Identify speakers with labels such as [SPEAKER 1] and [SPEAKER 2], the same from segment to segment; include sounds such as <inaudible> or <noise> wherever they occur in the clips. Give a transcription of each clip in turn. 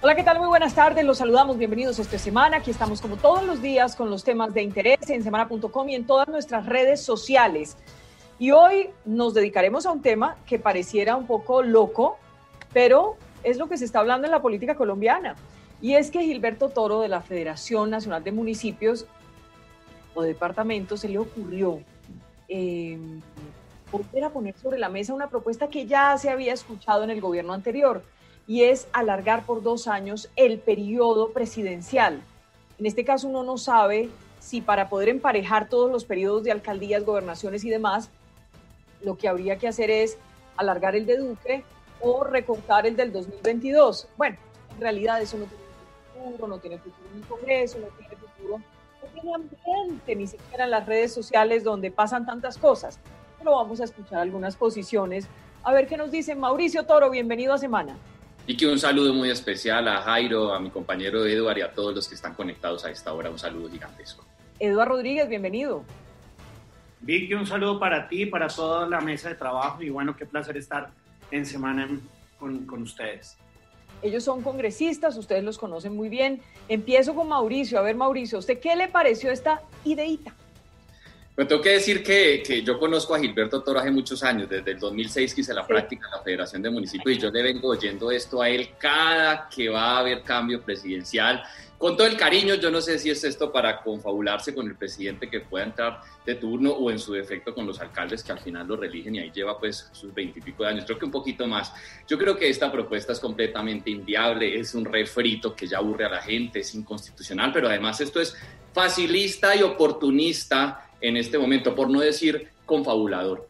[SPEAKER 1] Hola, ¿qué tal? Muy buenas tardes. Los saludamos. Bienvenidos esta semana. Aquí estamos como todos los días con los temas de interés en semana.com y en todas nuestras redes sociales. Y hoy nos dedicaremos a un tema que pareciera un poco loco, pero es lo que se está hablando en la política colombiana. Y es que Gilberto Toro de la Federación Nacional de Municipios o Departamentos se le ocurrió eh, volver a poner sobre la mesa una propuesta que ya se había escuchado en el gobierno anterior y es alargar por dos años el periodo presidencial. En este caso uno no sabe si para poder emparejar todos los periodos de alcaldías, gobernaciones y demás, lo que habría que hacer es alargar el de Duque o recortar el del 2022. Bueno, en realidad eso no tiene futuro, no tiene futuro en el Congreso, no tiene futuro, no tiene ambiente ni siquiera en las redes sociales donde pasan tantas cosas. Pero vamos a escuchar algunas posiciones. A ver qué nos dice Mauricio Toro, bienvenido a Semana.
[SPEAKER 2] Y que un saludo muy especial a Jairo, a mi compañero Eduard y a todos los que están conectados a esta hora. Un saludo gigantesco.
[SPEAKER 1] Eduard Rodríguez, bienvenido.
[SPEAKER 3] Vicky, un saludo para ti, para toda la mesa de trabajo y bueno, qué placer estar en semana con, con ustedes.
[SPEAKER 1] Ellos son congresistas, ustedes los conocen muy bien. Empiezo con Mauricio. A ver, Mauricio, ¿usted qué le pareció esta ideita?
[SPEAKER 2] Tengo que decir que, que, yo conozco a Gilberto Toro hace muchos años, desde el 2006 que hice la práctica en la Federación de Municipios y yo le vengo oyendo esto a él cada que va a haber cambio presidencial. Con todo el cariño, yo no sé si es esto para confabularse con el presidente que pueda entrar de turno o en su defecto con los alcaldes que al final lo religen y ahí lleva pues sus veintipico de años, creo que un poquito más. Yo creo que esta propuesta es completamente inviable, es un refrito que ya aburre a la gente, es inconstitucional, pero además esto es facilista y oportunista en este momento, por no decir confabulador.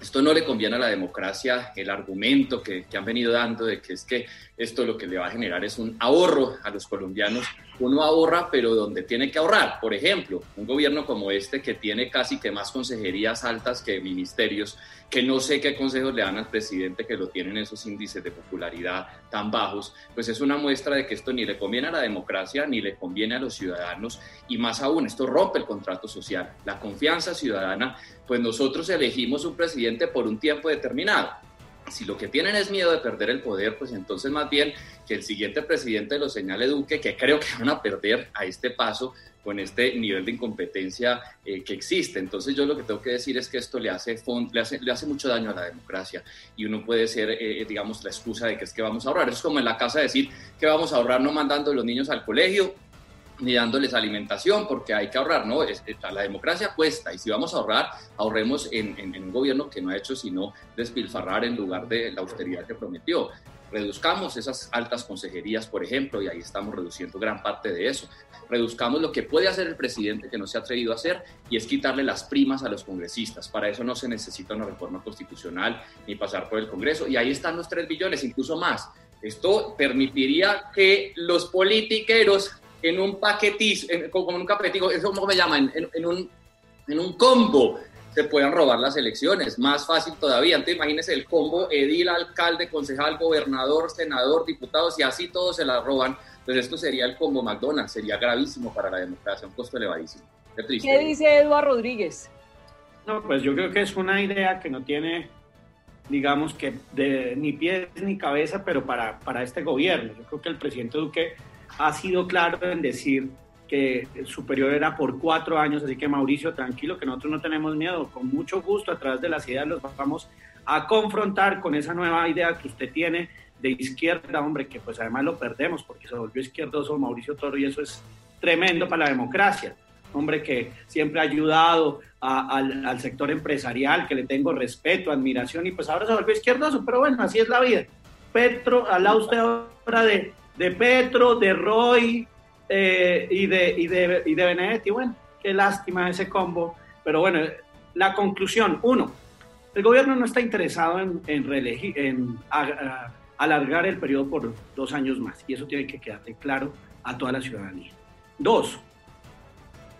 [SPEAKER 2] Esto no le conviene a la democracia, el argumento que, que, han venido dando de que es que esto lo que le va a generar es un ahorro a los colombianos. Uno ahorra, pero donde tiene que ahorrar. Por ejemplo, un gobierno como este que tiene casi que más consejerías altas que ministerios, que no sé qué consejos le dan al presidente que lo tienen esos índices de popularidad tan bajos, pues es una muestra de que esto ni le conviene a la democracia ni le conviene a los ciudadanos y más aún, esto rompe el contrato social, la confianza ciudadana, pues nosotros elegimos un presidente por un tiempo determinado si lo que tienen es miedo de perder el poder, pues entonces más bien que el siguiente presidente lo señale Duque, que creo que van a perder a este paso con este nivel de incompetencia eh, que existe. Entonces yo lo que tengo que decir es que esto le hace, le hace, le hace mucho daño a la democracia y uno puede ser, eh, digamos, la excusa de que es que vamos a ahorrar. Es como en la casa decir que vamos a ahorrar no mandando a los niños al colegio ni dándoles alimentación, porque hay que ahorrar, ¿no? Es, la democracia cuesta, y si vamos a ahorrar, ahorremos en, en, en, un gobierno que no ha hecho sino despilfarrar en lugar de la austeridad que prometió. Reduzcamos esas altas consejerías, por ejemplo, y ahí estamos reduciendo gran parte de eso. Reduzcamos lo que puede hacer el presidente que no se ha atrevido a hacer, y es quitarle las primas a los congresistas. Para eso no se necesita una reforma constitucional ni pasar por el Congreso, y ahí están los 3 billones, incluso más. Esto permitiría que los politiqueros en un paquetizo, en, como en un capetico, eso cómo me llaman, en, en, un, en un combo se puedan robar las elecciones. Más fácil todavía. Entonces imagínense el combo edil, alcalde, concejal, gobernador, senador, diputados y así todos se la roban. Pues esto sería el combo McDonald's, sería gravísimo para la democracia, un costo elevadísimo.
[SPEAKER 1] Qué, triste. ¿Qué dice Eduardo Rodríguez?
[SPEAKER 3] No, pues yo creo que es una idea que no tiene, digamos que de, ni pies ni cabeza, pero para, para este gobierno. Yo creo que el presidente Duque ha sido claro en decir que el superior era por cuatro años, así que Mauricio, tranquilo, que nosotros no tenemos miedo, con mucho gusto a través de las ideas los vamos a confrontar con esa nueva idea que usted tiene de izquierda, hombre, que pues además lo perdemos porque se volvió izquierdoso Mauricio Toro y eso es tremendo para la democracia, hombre que siempre ha ayudado a, al, al sector empresarial, que le tengo respeto, admiración y pues ahora se volvió izquierdoso, pero bueno, así es la vida. Petro, lado usted ahora de de Petro, de Roy eh, y, de, y, de, y de Benedetti. Bueno, qué lástima ese combo. Pero bueno, la conclusión, uno, el gobierno no está interesado en, en, en alargar el periodo por dos años más. Y eso tiene que quedarte claro a toda la ciudadanía. Dos,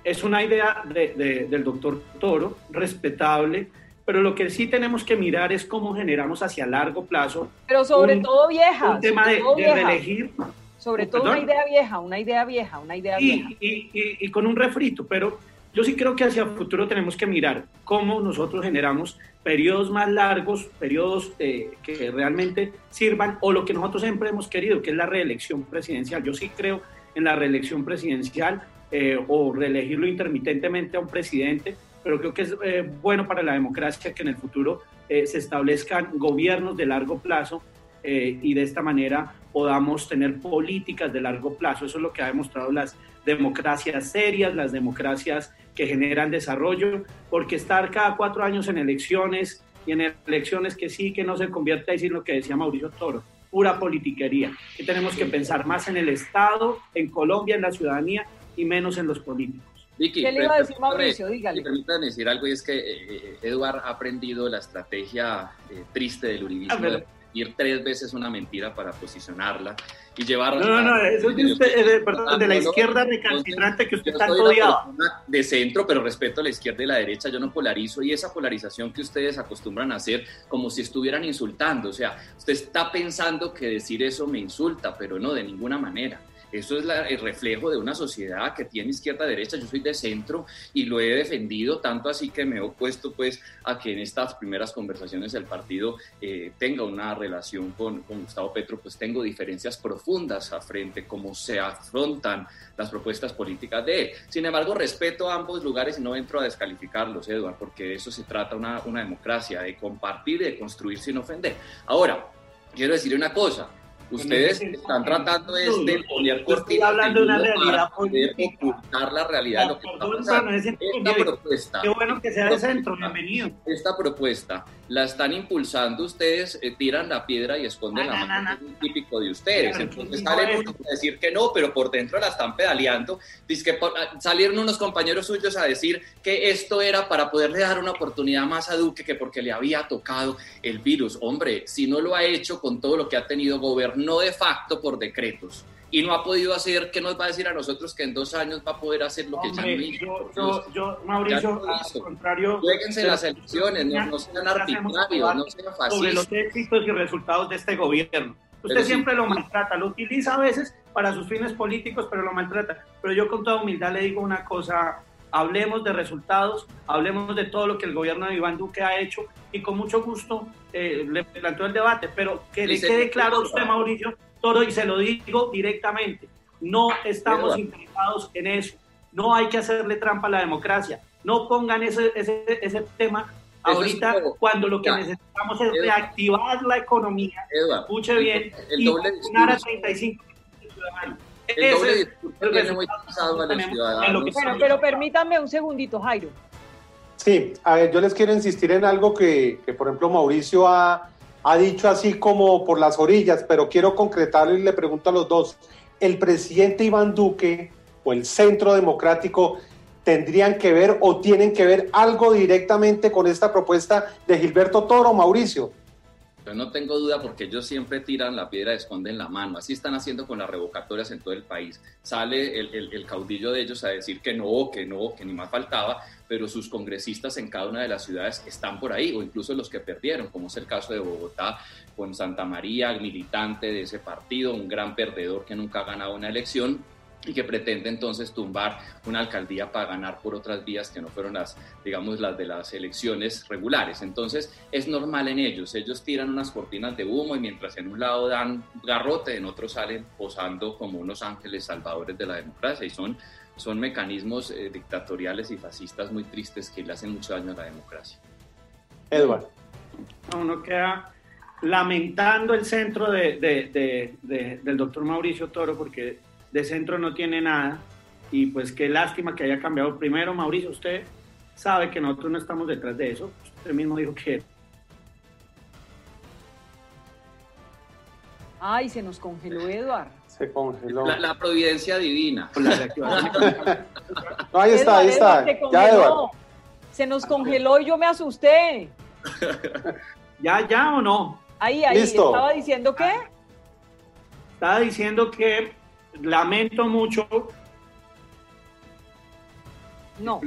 [SPEAKER 3] es una idea de, de, del doctor Toro, respetable, pero lo que sí tenemos que mirar es cómo generamos hacia largo plazo.
[SPEAKER 1] Pero sobre un, todo vieja.
[SPEAKER 3] Un tema de, de, reelegir.
[SPEAKER 1] Sobre todo ¿Perdón? una idea vieja, una idea vieja, una idea
[SPEAKER 3] y,
[SPEAKER 1] vieja.
[SPEAKER 3] Y, y, y, con un refrito, pero yo sí creo que hacia el futuro tenemos que mirar cómo nosotros generamos periodos más largos, periodos eh, que realmente sirvan, o lo que nosotros siempre hemos querido, que es la reelección presidencial. Yo sí creo en la reelección presidencial eh, o reelegirlo intermitentemente a un presidente, pero creo que es eh, bueno para la democracia que en el futuro se establezcan gobiernos de largo plazo y de esta manera podamos tener políticas de largo plazo. Eso es lo que ha demostrado las democracias serias, las democracias que generan desarrollo, porque estar cada cuatro años en elecciones y en elecciones que sí, que no se convierte en lo que decía Mauricio Toro, pura politiquería. Que tenemos que pensar más en el Estado, en Colombia, en la ciudadanía y menos en los políticos.
[SPEAKER 1] ¿Qué le iba a decir Mauricio? Dígale.
[SPEAKER 2] Permítanme decir algo y es que eh, Eduard ha aprendido la estrategia eh, triste del uribismo. Ah, ir tres veces una mentira para posicionarla y llevarla.
[SPEAKER 3] No, no, no, eso es de, usted, perdón, de la izquierda recalcitrante que usted tanto odiaba.
[SPEAKER 2] De centro, pero respeto a la izquierda y la derecha, yo no polarizo y esa polarización que ustedes acostumbran a hacer como si estuvieran insultando. O sea, usted está pensando que decir eso me insulta, pero no, de ninguna manera. Eso es el reflejo de una sociedad que tiene izquierda-derecha. Yo soy de centro y lo he defendido, tanto así que me he opuesto pues, a que en estas primeras conversaciones el partido eh, tenga una relación con, con, Gustavo Petro, pues tengo diferencias profundas a frente, cómo se afrontan las propuestas políticas de él. Sin embargo, respeto a ambos lugares y no entro a descalificarlos, Eduard, porque de eso se trata una, una democracia, de compartir de construir sin ofender. Ahora, quiero decir una cosa, Ustedes están tratando de, de poner
[SPEAKER 3] Estoy hablando de una realidad
[SPEAKER 2] política. ocultar la realidad de lo que está pasando. Esta propuesta.
[SPEAKER 3] Qué bueno que sea de centro, bienvenido.
[SPEAKER 2] Esta propuesta la están impulsando ustedes, eh, tiran la piedra y esconden la mano. es típico de ustedes. Entonces salen unos a decir que no, pero por dentro la están pedaleando. Dice que ah, salieron unos compañeros suyos a decir que esto era para poderle dar una oportunidad más a Duque que porque le había tocado el virus. Hombre, si no lo ha hecho con todo lo que ha tenido gobierno de facto por decretos y no ha podido hacer, ¿qué nos va a decir a nosotros que en dos años va a poder hacer lo que ya no
[SPEAKER 3] hizo? Yo, yo, Mauricio, al contrario...
[SPEAKER 2] Jueguense las elecciones, no, sean arbitrarios, no sean fascistas.
[SPEAKER 3] Sobre los éxitos y resultados de este gobierno. Usted siempre lo maltrata, lo utiliza a veces para sus fines políticos, pero lo maltrata. Pero yo con toda humildad le digo una cosa, hablemos de resultados, hablemos de todo lo que el gobierno de Iván Duque ha hecho y con mucho gusto eh, le planteo el debate, pero que le quede claro a usted, Mauricio, todo, y se lo digo directamente, no estamos interesados en eso. No hay que hacerle trampa a la democracia. No pongan ese, ese, ese tema ahorita cuando lo que necesitamos es reactivar la economía. Escuche bien.
[SPEAKER 2] El, doble y a 35 ciudadanos. El doble discurso muy pasado a los ciudadanos.
[SPEAKER 1] Bueno, pero permítanme un segundito, Jairo.
[SPEAKER 4] Sí, a ver, yo les quiero insistir en algo que, que por ejemplo, Mauricio ha ha dicho así como por las orillas, pero quiero concretarlo y le pregunto a los dos, ¿el presidente Iván Duque o el Centro Democrático tendrían que ver o tienen que ver algo directamente con esta propuesta de Gilberto Toro, Mauricio?
[SPEAKER 2] No tengo duda porque ellos siempre tiran la piedra y esconden la mano. Así están haciendo con las revocatorias en todo el país. Sale el, el caudillo de ellos a decir que no, que no, que ni más faltaba, pero sus congresistas en cada una de las ciudades están por ahí, o incluso los que perdieron, como es el caso de Bogotá con Santa María, militante de ese partido, un gran perdedor que nunca ha ganado una elección y que pretende entonces tumbar una alcaldía para ganar por otras vías que no fueron las, digamos, las de las elecciones regulares. Entonces es normal en ellos, ellos tiran unas cortinas de humo y mientras en un lado dan garrote, en otro salen posando como unos ángeles salvadores de la democracia y son son mecanismos eh, dictatoriales y fascistas muy tristes que le hacen mucho daño a la democracia.
[SPEAKER 4] Edward.
[SPEAKER 3] Uno queda lamentando el centro de, del doctor Mauricio Toro porque de centro no tiene nada y pues qué lástima que haya cambiado. Primero, Mauricio, usted sabe que nosotros no estamos detrás de eso. Usted mismo dijo que...
[SPEAKER 1] Ay, se nos congeló Eduard.
[SPEAKER 4] Se congeló.
[SPEAKER 2] La, providencia divina. <laughs>
[SPEAKER 4] ahí está, ahí está. ya,
[SPEAKER 1] Se nos congeló y yo me asusté. <laughs>
[SPEAKER 3] ¿Ya, ya o no?
[SPEAKER 1] Ahí, ahí. ¿Estaba diciendo qué?
[SPEAKER 3] Estaba diciendo que lamento mucho.
[SPEAKER 1] No.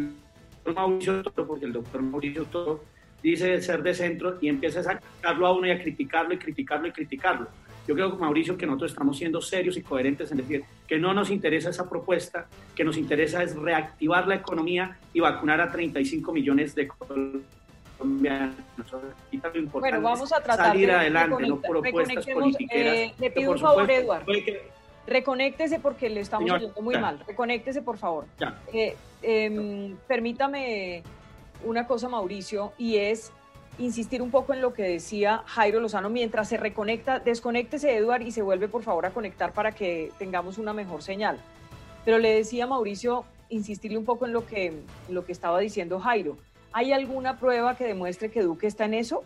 [SPEAKER 3] Mauricio porque el doctor Mauricio Toro dice ser de centro y empieza a sacarlo a uno y a criticarlo y criticarlo y criticarlo Yo creo, Mauricio, que nosotros estamos siendo serios y coherentes en decir que no nos interesa esa propuesta, que nos interesa es reactivar la economía y vacunar a 35 millones de colombianos.
[SPEAKER 1] bueno, vamos a tratar
[SPEAKER 3] salir adelante, no propuestas politiqueras.
[SPEAKER 1] Eh, le pido un favor, Eduardo. Reconéctese porque le estamos oyendo muy mal. Reconéctese, por favor. Eh, em, permítame una cosa, Mauricio, y es insistir un poco en lo que decía Jairo Lozano mientras se reconecta, desconéctese Eduard y se vuelve por favor a conectar para que tengamos una mejor señal. Pero le decía Mauricio, insistirle un poco en lo que, lo que estaba diciendo Jairo. ¿Hay alguna prueba que demuestre que Duque está en eso?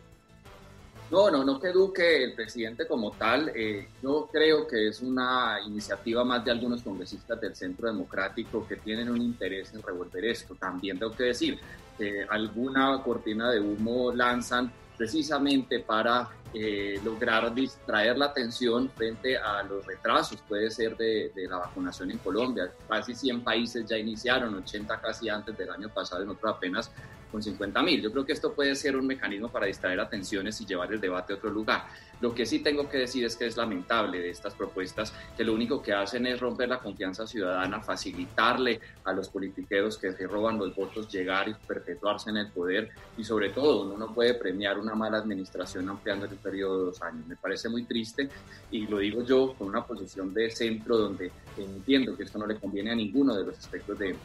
[SPEAKER 2] No, no, no que Duque, el presidente como tal, eh, yo creo que es una iniciativa más de algunos congresistas del Centro Democrático que tienen un interés en revolver esto. También tengo que decir, que alguna cortina de humo lanzan precisamente para eh, lograr distraer la atención frente a los retrasos, puede ser de, la vacunación en Colombia. Casi 100 países ya iniciaron, 80 casi antes del año pasado, en otro apenas con 50 mil. Yo creo que esto puede ser un mecanismo para distraer atenciones y llevar el debate a otro lugar. Lo que sí tengo que decir es que es lamentable de estas propuestas que lo único que hacen es romper la confianza ciudadana, facilitarle a los politiqueros que se roban los votos llegar y perpetuarse en el poder y sobre todo uno no puede premiar una mala administración ampliando el periodo de dos años. Me parece muy triste y lo digo yo con una posición de centro donde entiendo que esto no le conviene a ninguno de los aspectos de,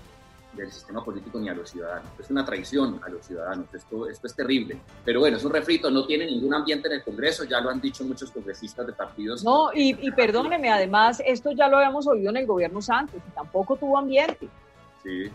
[SPEAKER 2] del sistema político ni a los ciudadanos. Es una traición a los ciudadanos. Esto, esto es terrible. Pero bueno, es un refrito, no tiene ningún ambiente en el Congreso, ya lo han dicho muchos congresistas de partidos.
[SPEAKER 1] No, y, y perdóneme, además, esto ya lo habíamos oído en el gobierno Santos, y tampoco tuvo ambiente.
[SPEAKER 2] Sí.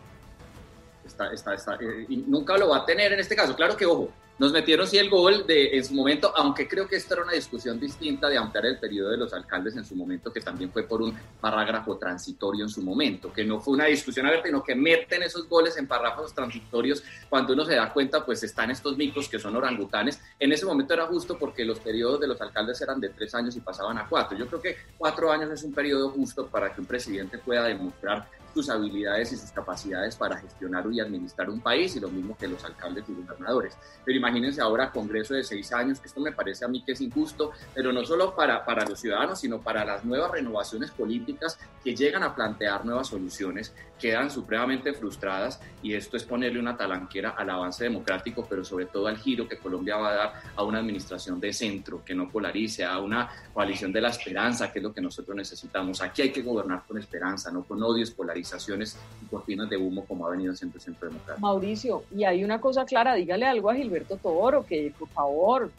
[SPEAKER 2] Está, está, está, eh, y nunca lo va a tener en este caso. Claro que, ojo, nos metieron sí el gol de, en su momento, aunque creo que esto era una discusión distinta de ampliar el periodo de los alcaldes en su momento, que también fue por un parágrafo transitorio en su momento, que no fue una discusión abierta, sino que meten esos goles en párrafos transitorios. Cuando uno se da cuenta, pues están estos micos que son orangutanes. En ese momento era justo porque los periodos de los alcaldes eran de tres años y pasaban a cuatro. Yo creo que cuatro años es un periodo justo para que un presidente pueda demostrar sus habilidades y sus capacidades para gestionar y administrar un país y lo mismo que los alcaldes y gobernadores. Pero imagínense ahora Congreso de seis años, que esto me parece a mí que es injusto, pero no solo para, para los ciudadanos, sino para las nuevas renovaciones políticas que llegan a plantear nuevas soluciones, quedan supremamente frustradas y esto es ponerle una talanquera al avance democrático, pero sobre todo al giro que Colombia va a dar a una administración de centro, que no polarice, a una coalición de la esperanza, que es lo que nosotros necesitamos. Aquí hay que gobernar con esperanza, no con odios, polarización y cortinas de humo como ha venido haciendo Centro Democrático.
[SPEAKER 1] Mauricio, y hay una cosa clara, dígale algo a Gilberto Toro, que por favor,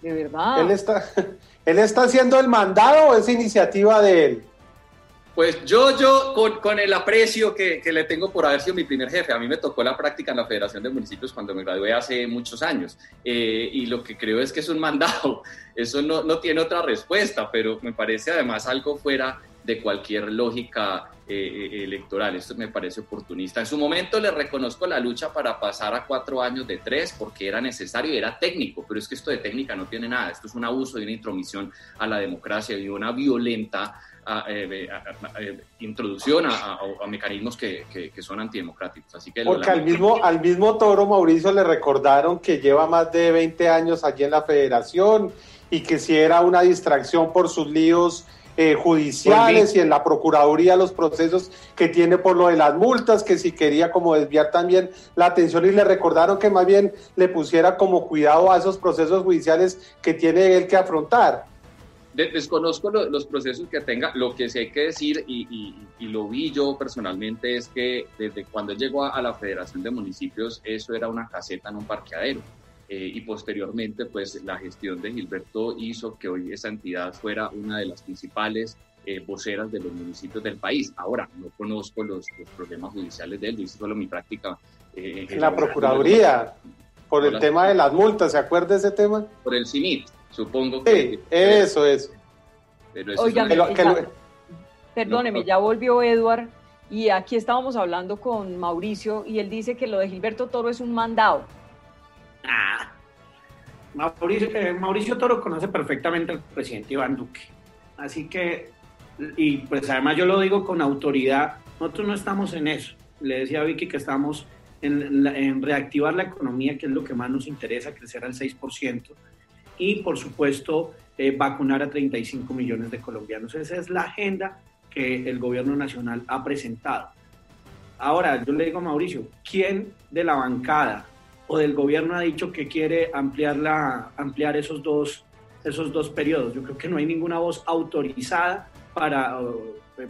[SPEAKER 1] de verdad.
[SPEAKER 4] ¿Él está, <laughs> ¿él está haciendo el mandado o es iniciativa de él?
[SPEAKER 2] Pues yo, yo con, con el aprecio que, que, le tengo por haber sido mi primer jefe, a mí me tocó la práctica en la Federación de Municipios cuando me gradué hace muchos años eh, y lo que creo es que es un mandado, <laughs> eso no, no tiene otra respuesta, pero me parece además algo fuera de cualquier lógica eh, eh, electoral. Esto me parece oportunista. En su momento le reconozco la lucha para pasar a cuatro años de tres porque era necesario y era técnico, pero es que esto de técnica no tiene nada. Esto es un abuso y una intromisión a la democracia y una violenta eh, introducción a, mecanismos que, que, son antidemocráticos. Así que
[SPEAKER 4] Porque al mismo, al mismo Toro Mauricio le recordaron que lleva más de 20 años allí en la federación y que si era una distracción por sus líos eh, judiciales y en la Procuraduría los procesos que tiene por lo de las multas, que si quería como desviar también la atención. Y le recordaron que más bien le pusiera como cuidado a esos procesos judiciales que tiene él que afrontar.
[SPEAKER 2] Desconozco los procesos que tenga, lo que sí hay que decir, y, lo vi yo personalmente, es que desde cuando llegó a la Federación de Municipios, eso era una caseta en un parqueadero eh, y posteriormente pues la gestión de Gilberto hizo que hoy esa entidad fuera una de las principales eh, voceras de los municipios del país. Ahora, no conozco los, problemas judiciales de él, hice solo mi práctica.
[SPEAKER 4] Eh, en la Procuraduría, por el tema de las multas, ¿se acuerda de ese tema?
[SPEAKER 2] Por el CINIT, supongo
[SPEAKER 4] que... Sí, eso, es.
[SPEAKER 1] Pero perdóneme, ya volvió Edward y aquí estábamos hablando con Mauricio y él dice que lo de Gilberto Toro es un mandado.
[SPEAKER 3] Ah, eh, Mauricio, Toro conoce perfectamente al presidente Iván Duque. Así que, y pues además yo lo digo con autoridad, nosotros no estamos en eso. Le decía a Vicky que estamos en, reactivar la economía, que es lo que más nos interesa, crecer al 6%. Y por supuesto, eh, vacunar a 35 millones de colombianos. Esa es la agenda que el gobierno nacional ha presentado. Ahora, yo le digo a Mauricio, ¿quién de la bancada o del gobierno ha dicho que quiere ampliar, la, ampliar esos, dos, esos dos periodos? Yo creo que no hay ninguna voz autorizada para,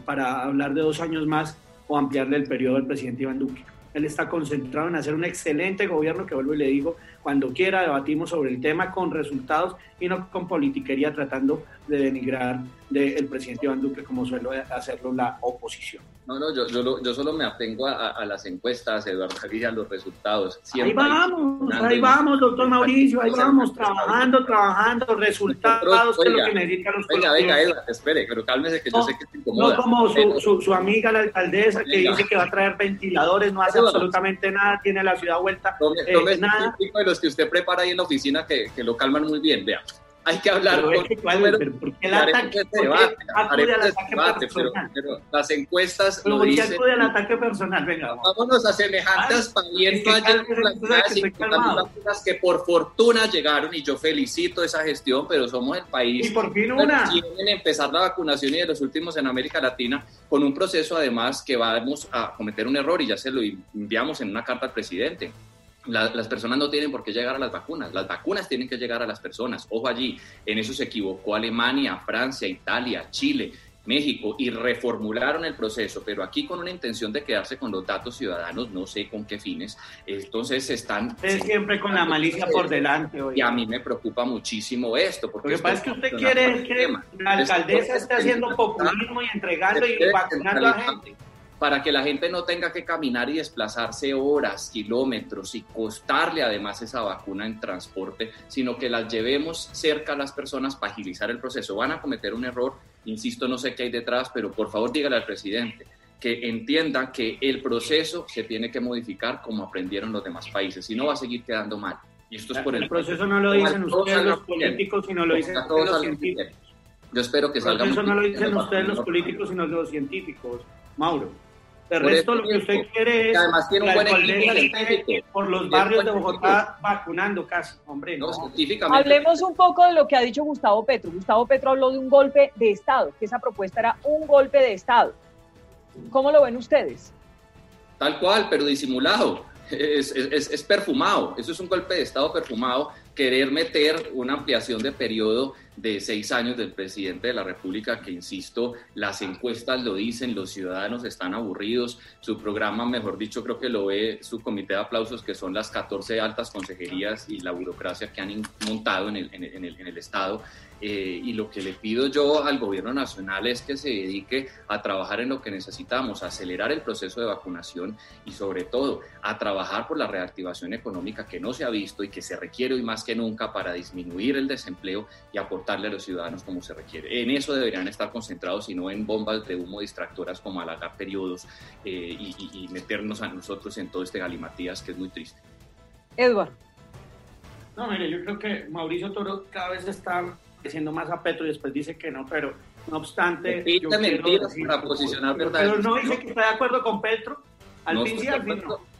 [SPEAKER 3] para hablar de dos años más o ampliarle el periodo del presidente Iván Duque. Él está concentrado en hacer un excelente gobierno que vuelvo y le digo, cuando quiera debatimos sobre el tema con resultados y no con politiquería tratando de denigrar del presidente Iván Duque como suele hacerlo la oposición.
[SPEAKER 2] No, no, yo, yo, yo solo me atengo a, las encuestas, Eduardo y a los resultados.
[SPEAKER 3] ahí vamos, ahí vamos, doctor Mauricio, ahí vamos, trabajando, trabajando, resultados, que es lo que necesitan los
[SPEAKER 2] Venga, venga, Eduardo, espere, pero cálmese que yo sé que te incomoda.
[SPEAKER 3] No como su, su, amiga, la alcaldesa, que dice que va a traer ventiladores, no hace absolutamente nada, tiene la ciudad vuelta.
[SPEAKER 2] Tome, eh, nada. de los que usted prepara ahí en la oficina que, que lo calman muy bien, vea hay que hablar
[SPEAKER 3] pero con ¿por qué el ataque,
[SPEAKER 2] personal? Pero, las encuestas
[SPEAKER 3] lo dicen. ¿por qué al ataque personal? Venga,
[SPEAKER 2] Vámonos a semejantes parientes que por fortuna llegaron y yo felicito esa gestión, pero somos el país
[SPEAKER 3] y por fin una.
[SPEAKER 2] quieren empezar la vacunación y de los últimos en América Latina con un proceso además que vamos a cometer un error y ya se lo enviamos en una carta al presidente las personas no tienen por qué llegar a las vacunas, las vacunas tienen que llegar a las personas. Ojo allí, en eso se equivocó Alemania, Francia, Italia, Chile, México y reformularon el proceso, pero aquí con una intención de quedarse con los datos ciudadanos, no sé con qué fines, entonces están...
[SPEAKER 3] Es siempre con la malicia por delante.
[SPEAKER 2] Y a mí me preocupa muchísimo esto. Porque
[SPEAKER 3] Lo que pasa es que usted quiere que la alcaldesa esté haciendo populismo y entregando y vacunando a la gente
[SPEAKER 2] para que la gente no tenga que caminar y desplazarse horas, kilómetros y costarle además esa vacuna en transporte, sino que las llevemos cerca a las personas para agilizar el proceso. Van a cometer un error, insisto, no sé qué hay detrás, pero por favor dígale al presidente que entienda que el proceso se tiene que modificar como aprendieron los demás países, si no va a seguir quedando mal. Y esto es por
[SPEAKER 3] el, el proceso no lo dicen ustedes los políticos, sino lo dicen los científicos.
[SPEAKER 2] Yo espero que salga.
[SPEAKER 3] Proceso no lo dicen ustedes los políticos, sino los científicos, Mauro. De resto, lo que usted quiere es
[SPEAKER 2] además tiene un buen equipo
[SPEAKER 3] por los barrios de Bogotá vacunando casi, hombre. No,
[SPEAKER 1] Hablemos un poco de lo que ha dicho Gustavo Petro. Gustavo Petro habló de un golpe de Estado, que esa propuesta era un golpe de Estado. ¿Cómo lo ven ustedes?
[SPEAKER 2] Tal cual, pero disimulado. <laughs> Es, es, es, perfumado, eso es un golpe de Estado perfumado, querer meter una ampliación de periodo de seis años del presidente de la República, que insisto, las encuestas lo dicen, los ciudadanos están aburridos, su programa, mejor dicho, creo que lo ve su comité de aplausos, que son las 14 altas consejerías y la burocracia que han montado en el, en el, en el Estado. Eh, y lo que le pido yo al gobierno nacional es que se dedique a trabajar en lo que necesitamos, a acelerar el proceso de vacunación y sobre todo a trabajar por la reactivación económica que no se ha visto y que se requiere hoy más que nunca para disminuir el desempleo y aportarle a los ciudadanos como se requiere. En eso deberían estar concentrados y no en bombas de humo distractoras como alargar periodos eh, y, y meternos a nosotros en todo este galimatías que es muy triste.
[SPEAKER 1] Eduardo.
[SPEAKER 3] No, mire, yo creo que Mauricio Toro cada vez está diciendo más a Petro y después dice que no, pero no obstante.
[SPEAKER 2] Yo para posicionar verdad.
[SPEAKER 3] Pero no dice que está de acuerdo con Petro. Al fin al fin no.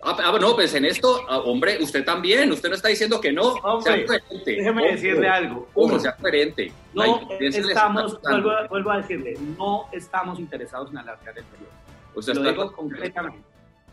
[SPEAKER 2] Ah, ah, no, pues en esto, ah, hombre, usted también, usted no está diciendo que no.
[SPEAKER 3] Hombre, coherente. Déjeme decirle algo.
[SPEAKER 2] Uno, sea coherente.
[SPEAKER 3] No estamos, vuelvo, vuelvo, a decirle, no estamos interesados en alargar el periodo. O sea, Lo digo concretamente.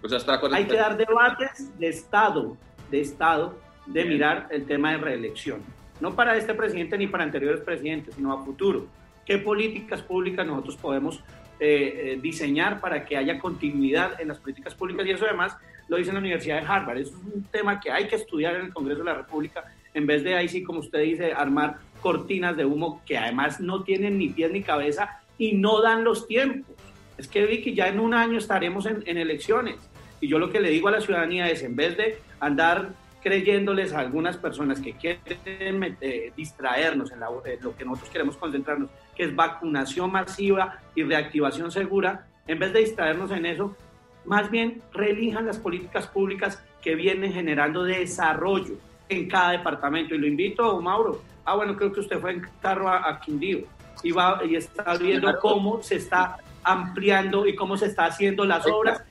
[SPEAKER 3] O sea, está Hay que dar debates de Estado, de Estado, de mirar el tema de reelección no para este presidente ni para anteriores presidentes, sino a futuro. ¿Qué políticas públicas nosotros podemos eh, eh, diseñar para que haya continuidad en las políticas públicas? Y eso además lo dice la Universidad de Harvard. Eso es un tema que hay que estudiar en el Congreso de la República, en vez de ahí sí, como usted dice, armar cortinas de humo que además no tienen ni pies ni cabeza y no dan los tiempos. Es que Vicky, ya en un año estaremos en, en elecciones. Y yo lo que le digo a la ciudadanía es, en vez de andar creyéndoles a algunas personas que quieren eh, distraernos en, lo que nosotros queremos concentrarnos, que es vacunación masiva y reactivación segura, en vez de distraernos en eso, más bien reelijan las políticas públicas que vienen generando desarrollo en cada departamento. Y lo invito, Mauro. Ah, bueno, creo que usted fue en carro a, Quindío y, va, y está viendo cómo se está ampliando y cómo se está haciendo las obras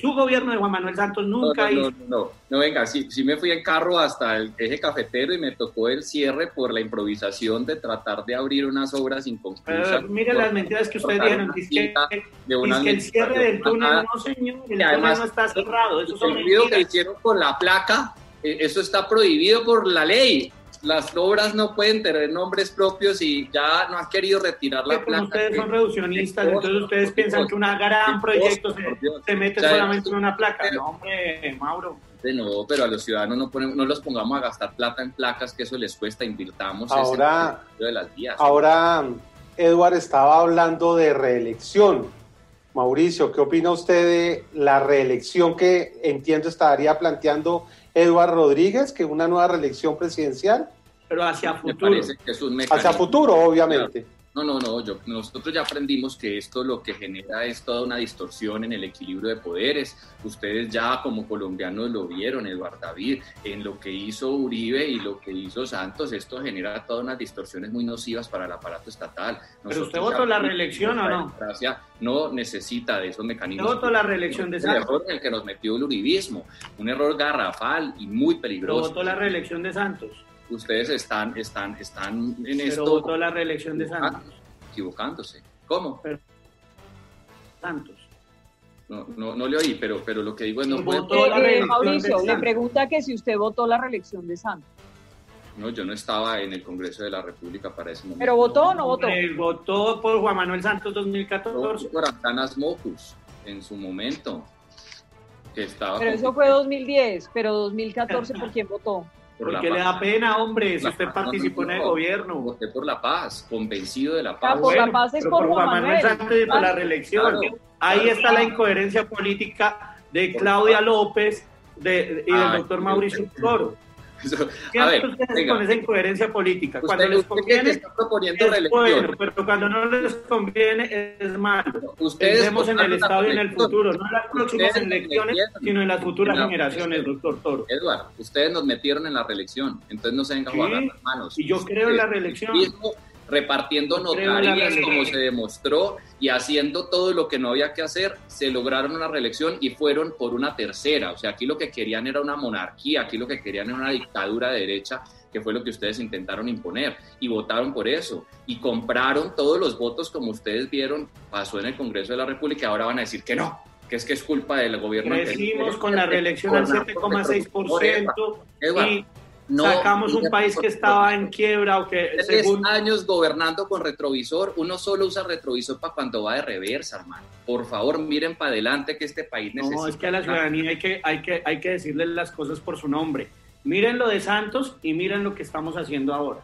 [SPEAKER 3] su gobierno de Juan Manuel Santos nunca
[SPEAKER 2] no, no,
[SPEAKER 3] hizo.
[SPEAKER 2] No, no, no, venga, sí, sí me fui en carro hasta el eje cafetero y me tocó el cierre por la improvisación de tratar de abrir unas obras inconclusas.
[SPEAKER 3] Pero mire las mentiras que ustedes dijeron, dice que, que el cierre del túnel, no señor, el túnel no está cerrado, eso son
[SPEAKER 2] el que hicieron con la placa, eh, eso está prohibido por la ley. Las obras no pueden tener nombres propios y ya no han querido retirar la placa.
[SPEAKER 3] ustedes son reduccionistas, entonces ustedes piensan que un gran proyecto se, mete
[SPEAKER 2] O sea,
[SPEAKER 3] solamente en una placa.
[SPEAKER 2] pero-
[SPEAKER 3] No, hombre, Mauro.
[SPEAKER 2] No, pero a los ciudadanos no, ponemos- no los pongamos a gastar plata en placas, que eso les cuesta, invirtamos ese
[SPEAKER 4] Ahora-
[SPEAKER 2] precio de las vías.
[SPEAKER 4] Ahora, Edward estaba hablando de reelección. Mauricio, ¿qué opina usted de la reelección que entiendo estaría planteando Edward Rodríguez, que una nueva reelección presidencial?
[SPEAKER 3] Pero hacia
[SPEAKER 2] Me
[SPEAKER 3] futuro.
[SPEAKER 2] parece que es un mecanismo.
[SPEAKER 4] Hacia futuro, obviamente.
[SPEAKER 2] No, no, no, yo, nosotros ya aprendimos que esto lo que genera es toda una distorsión en el equilibrio de poderes. Ustedes ya como colombianos lo vieron, Eduardo David, en lo que hizo Uribe y lo que hizo Santos, esto genera todas unas distorsiones muy nocivas para el aparato estatal.
[SPEAKER 3] ¿Pero usted votó la reelección o
[SPEAKER 2] la
[SPEAKER 3] no?
[SPEAKER 2] democracia no necesita de esos mecanismos.
[SPEAKER 3] ¿Usted votó la reelección de
[SPEAKER 2] el
[SPEAKER 3] Santos?
[SPEAKER 2] error en el que nos metió el uribismo, un error garrafal y muy peligroso.
[SPEAKER 3] votó la reelección de Santos.
[SPEAKER 2] Ustedes están, están, están en
[SPEAKER 3] Pero
[SPEAKER 2] esto
[SPEAKER 3] votó la reelección de Santos.
[SPEAKER 2] equivocándose. ¿Cómo?
[SPEAKER 3] Santos.
[SPEAKER 2] No, no, no le oí, pero, pero lo que digo es no
[SPEAKER 3] Votó
[SPEAKER 2] puede-
[SPEAKER 1] Eh, eh, Mauricio, le pregunta que si usted votó la reelección de Santos.
[SPEAKER 2] No, yo no estaba en el Congreso de la República para ese momento.
[SPEAKER 1] ¿Pero votó o no votó?
[SPEAKER 3] Votó por Juan Manuel Santos
[SPEAKER 2] No,
[SPEAKER 3] 2014.
[SPEAKER 2] por Antanas Mocus en su momento. Que estaba
[SPEAKER 1] Pero
[SPEAKER 2] con-
[SPEAKER 1] eso fue 2010, pero 2014, ¿por quién votó?
[SPEAKER 2] Por la
[SPEAKER 3] Porque le
[SPEAKER 2] paz.
[SPEAKER 3] da pena, hombre, si
[SPEAKER 2] La
[SPEAKER 3] usted
[SPEAKER 2] paz, no,
[SPEAKER 3] participó en el
[SPEAKER 2] no.
[SPEAKER 3] gobierno.
[SPEAKER 2] Voté por la paz, convencido de la
[SPEAKER 1] Ah,
[SPEAKER 2] paz.
[SPEAKER 1] por la paz es por Juan Manuel.
[SPEAKER 3] Por la reelección.
[SPEAKER 2] Claro,
[SPEAKER 3] Ahí
[SPEAKER 2] claro.
[SPEAKER 3] está la incoherencia política de
[SPEAKER 2] Por
[SPEAKER 3] Claudia. López de, y del
[SPEAKER 2] Ay,
[SPEAKER 3] doctor Mauricio. Toro.
[SPEAKER 2] Eso-
[SPEAKER 3] ¿Qué
[SPEAKER 2] a ver, venga.
[SPEAKER 3] con esa incoherencia política?
[SPEAKER 2] Usted,
[SPEAKER 3] Cuando les
[SPEAKER 2] usted
[SPEAKER 3] conviene
[SPEAKER 2] está proponiendo
[SPEAKER 3] es bueno, pero cuando no les conviene es malo.
[SPEAKER 2] Ustedes
[SPEAKER 3] Pensemos en el Estado y en el futuro, no en las próximas elecciones, sino en las futuras
[SPEAKER 2] la-
[SPEAKER 3] generaciones, doctor Toro.
[SPEAKER 2] Eduardo, ustedes nos metieron en la reelección, entonces no se vengan a
[SPEAKER 3] Sí,
[SPEAKER 2] las manos.
[SPEAKER 3] y yo creo en la reelección.
[SPEAKER 2] Mismo, repartiendo notarías como se demostró y haciendo todo lo que no había que hacer, se lograron una reelección y fueron por una tercera. O sea, aquí lo que querían era una monarquía, aquí lo que querían era una dictadura de derecha, que fue lo que ustedes intentaron imponer y votaron por eso y compraron todos los votos como ustedes vieron, pasó en el Congreso de la República y ahora van a decir que no, que es que es culpa del gobierno.
[SPEAKER 3] Crecimos
[SPEAKER 2] anterior.
[SPEAKER 3] con la reelección al 7,6%
[SPEAKER 2] Eduardo,
[SPEAKER 3] y
[SPEAKER 2] no,
[SPEAKER 3] sacamos un país que estaba en quiebra o que
[SPEAKER 2] Tres
[SPEAKER 3] según
[SPEAKER 2] años gobernando con retrovisor, uno solo usa retrovisor para cuando va de reversa, hermano. Por favor, miren para adelante que este país necesita.
[SPEAKER 3] No, es que a la ciudadanía hay que, hay que, hay que decirle las cosas por su nombre. Miren lo de Santos y miren lo que estamos haciendo ahora.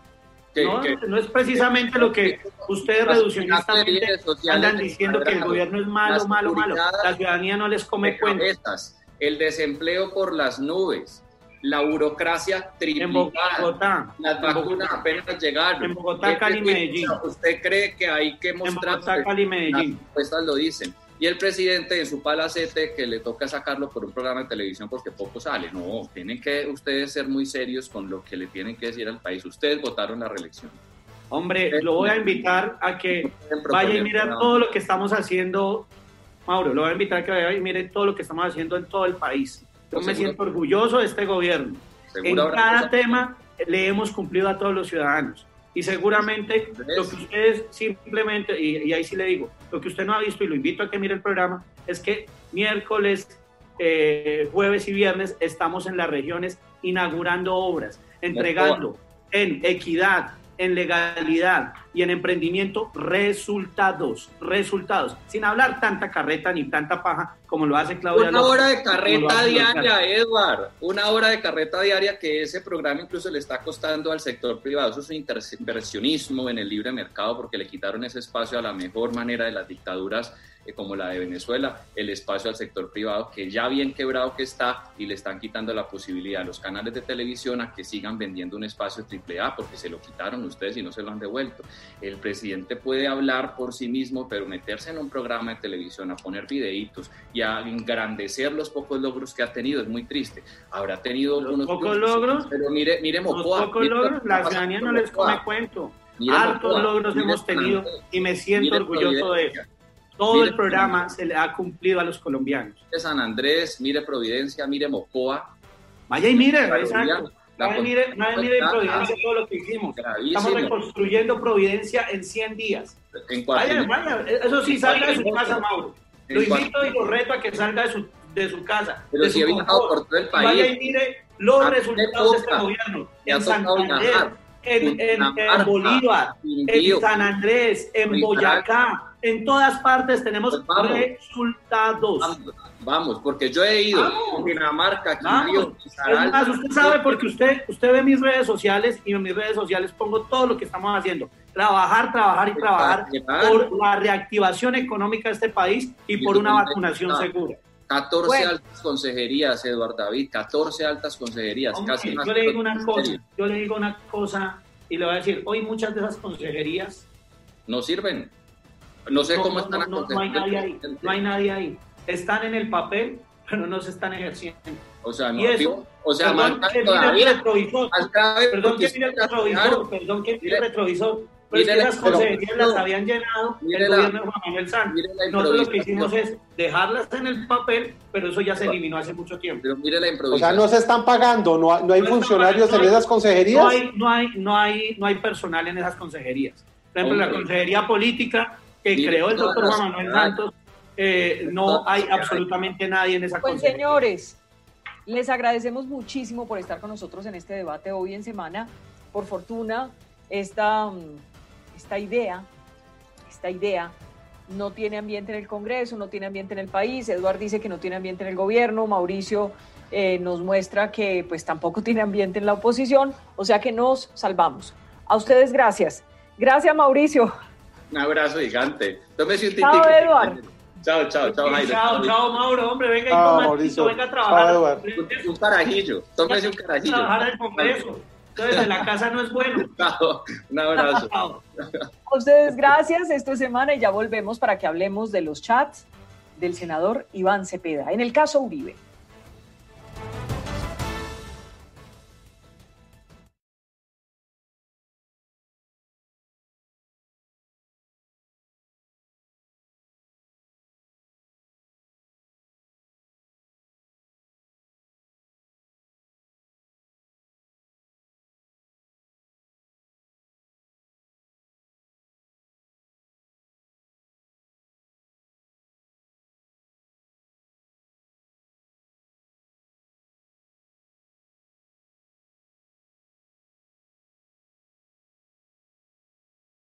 [SPEAKER 2] Que-
[SPEAKER 3] no,
[SPEAKER 2] que-
[SPEAKER 3] no es precisamente lo que ustedes
[SPEAKER 2] sociales
[SPEAKER 3] andan diciendo que el gobierno es malo, malo, malo. La ciudadanía no les come
[SPEAKER 2] cabezas, el desempleo por las nubes, la burocracia
[SPEAKER 3] En
[SPEAKER 2] triplicada,
[SPEAKER 3] Bogotá,
[SPEAKER 2] las
[SPEAKER 3] en
[SPEAKER 2] vacunas
[SPEAKER 3] Bogotá,
[SPEAKER 2] apenas llegaron.
[SPEAKER 3] En Bogotá,
[SPEAKER 2] ¿Qué-
[SPEAKER 3] Cali, Medellín.
[SPEAKER 2] ¿Usted cree que hay que
[SPEAKER 3] en
[SPEAKER 2] mostrar
[SPEAKER 3] Bogotá, Cali,
[SPEAKER 2] Las
[SPEAKER 3] Medellín.
[SPEAKER 2] encuestas lo dicen. Y el presidente en su palacete que le toca sacarlo por un programa de televisión porque poco sale. No, tienen que ustedes ser muy serios con lo que le tienen que decir al país. Ustedes votaron la reelección.
[SPEAKER 3] Hombre, lo voy a invitar a que vaya y mire todo lo que estamos haciendo. Mauro, lo voy a invitar a que vaya y mire todo lo que estamos haciendo en todo el país. Yo me siento orgulloso de este gobierno. En cada tema le hemos cumplido a todos los ciudadanos. Y seguramente lo que ustedes simplemente, y, y ahí sí le digo, lo que usted no ha visto y lo invito a que mire el programa, es que miércoles, eh, jueves y viernes estamos en las regiones inaugurando obras, entregando en equidad, en legalidad y en emprendimiento resultados, resultados, sin hablar tanta carreta ni tanta paja como lo hace Claudia
[SPEAKER 2] Una
[SPEAKER 3] López,
[SPEAKER 2] hora de carreta diaria, Edward. Una hora de carreta diaria que ese programa incluso le está costando al sector privado. Eso es un inversionismo en el libre mercado porque le quitaron ese espacio a la mejor manera de las dictaduras eh, como la de Venezuela, el espacio al sector privado que ya bien quebrado que está y le están quitando la posibilidad a los canales de televisión a que sigan vendiendo un espacio triple A porque se lo quitaron ustedes y no se lo han devuelto. El presidente puede hablar por sí mismo, pero meterse en un programa de televisión a poner videitos y a engrandecer los pocos logros que ha tenido es muy triste. Habrá tenido
[SPEAKER 3] Los
[SPEAKER 2] unos
[SPEAKER 3] pocos logros,
[SPEAKER 2] pero mire, mire
[SPEAKER 3] Los
[SPEAKER 2] Mocoa.
[SPEAKER 3] pocos
[SPEAKER 2] mire lo
[SPEAKER 3] logros, la ciudadanía no les come cuento.
[SPEAKER 2] Mire
[SPEAKER 3] Hartos
[SPEAKER 2] Mocoa,
[SPEAKER 3] logros hemos tenido y me siento orgulloso de eso. Todo el programa se le ha cumplido a los colombianos.
[SPEAKER 2] Mire San Andrés, mire Providencia, mire Mocoa.
[SPEAKER 3] Vaya y mire, exacto. Nadie mire, nadie mire en Providencia todo lo que hicimos. Estamos reconstruyendo Providencia en 100 días.
[SPEAKER 2] En
[SPEAKER 3] vaya, vaya, eso sí, salga de su casa, Mauro. Lo invito y lo reto a que salga de su, de su casa.
[SPEAKER 2] Pero si he viajado por todo el país.
[SPEAKER 3] Vaya y mire los resultados de este gobierno. En Santander, en, en, en, Bolívar, en San Andrés, en Boyacá, en todas partes tenemos resultados.
[SPEAKER 2] Vamos, porque yo he ido a Dinamarca, Quindío,
[SPEAKER 3] más, usted sabe porque usted, usted ve mis redes sociales y en mis redes sociales pongo todo lo que estamos haciendo. Trabajar, trabajar y trabajar por la reactivación económica de este país y por una vacunación segura.
[SPEAKER 2] 14 altas consejerías, Eduardo David, 14 altas consejerías. casi
[SPEAKER 3] yo le digo una cosa, yo le digo una cosa y le voy a decir, hoy muchas de esas consejerías
[SPEAKER 2] no sirven. No sé cómo están
[SPEAKER 3] no, no, hay nadie ahí, no hay nadie ahí. Están en el papel, pero no se están ejerciendo.
[SPEAKER 2] O sea, no,
[SPEAKER 3] eso,
[SPEAKER 2] o sea,
[SPEAKER 3] perdón, que mire el retrovisor, perdón que mire el retrovisor, perdón que mire el retrovisor, pues que las consejerías las habían llenado el gobierno de Juan Manuel Santos. Nosotros lo que hicimos es dejarlas en el papel, pero eso ya se eliminó hace mucho tiempo.
[SPEAKER 2] Pero mire la improvisación.
[SPEAKER 4] O sea, no se están pagando, no, no hay funcionarios en esas consejerías.
[SPEAKER 3] No hay, no, hay, no, hay, no hay personal en esas consejerías. Por ejemplo, la consejería política que creó el doctor Juan Manuel Santos, eh, no hay absolutamente nadie en esa
[SPEAKER 1] pues, señores, les agradecemos muchísimo por estar con nosotros en este debate hoy en semana. Por fortuna, esta esta idea, esta idea no tiene ambiente en el Congreso, no tiene ambiente en el país. Eduard dice que no tiene ambiente en el gobierno. Mauricio eh, nos muestra que pues tampoco tiene ambiente en la oposición. O sea que nos salvamos. A ustedes gracias. Gracias Mauricio.
[SPEAKER 2] Un abrazo gigante. Tómese un
[SPEAKER 1] Chao Eduard.
[SPEAKER 2] Chao, chao, chao, Jairo.
[SPEAKER 3] Chao, chao, Mauro, hombre, venga y toma, venga a trabajar.
[SPEAKER 2] un, un carajillo, tómese un carajillo.
[SPEAKER 3] Trabajar el Congreso. Entonces, en la casa no es bueno. <laughs>
[SPEAKER 2] Un abrazo. <laughs>
[SPEAKER 1] A ustedes gracias. Esta semana y ya volvemos para que hablemos de los chats del senador Iván Cepeda. En el caso Uribe.